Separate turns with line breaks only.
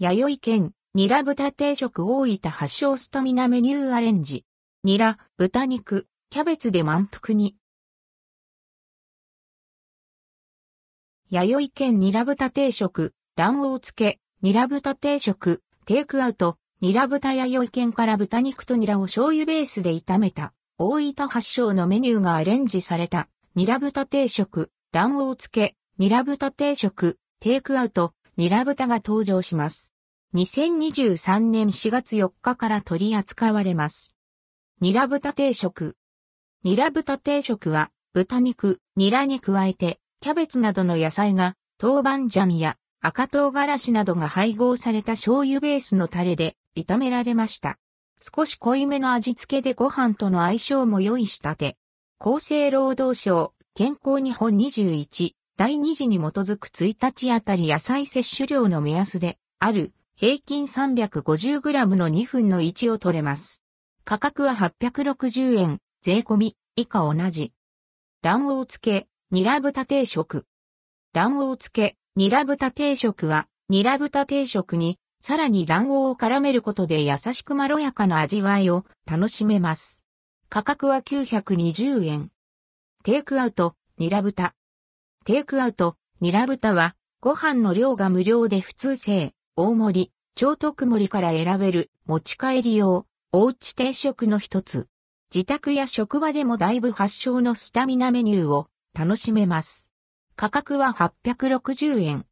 弥生県、ニラ豚定食大分発祥スタミナメニューアレンジ。ニラ、豚肉、キャベツで満腹に。弥生県ニラ豚定食、卵黄漬け、ニラ豚定食、テイクアウト、ニラ豚弥生県から豚肉とニラを醤油ベースで炒めた、大分発祥のメニューがアレンジされた、ニラ豚定食、卵黄漬け、ニラ豚定食、テイクアウト、ニラ豚が登場します。2023年4月4日から取り扱われます。ニラ豚定食。ニラ豚定食は、豚肉、ニラに加えて、キャベツなどの野菜が、豆板醤や赤唐辛子などが配合された醤油ベースのタレで炒められました。少し濃いめの味付けでご飯との相性も良い仕立て。厚生労働省健康日本21第2次に基づく1日あたり野菜摂取量の目安である平均 350g の2分の1を取れます。価格は860円、税込み、以下同じ。卵黄漬け、ニラ豚定食。卵黄漬け、ニラ豚定食は、ニラ豚定食に、さらに卵黄を絡めることで優しくまろやかな味わいを楽しめます。価格は920円。テイクアウト、ニラ豚。テイクアウト、ニラ豚は、ご飯の量が無料で普通製、大盛り、超特盛りから選べる持ち帰り用、おうち定食の一つ。自宅や職場でもだいぶ発祥のスタミナメニューを楽しめます。価格は860円。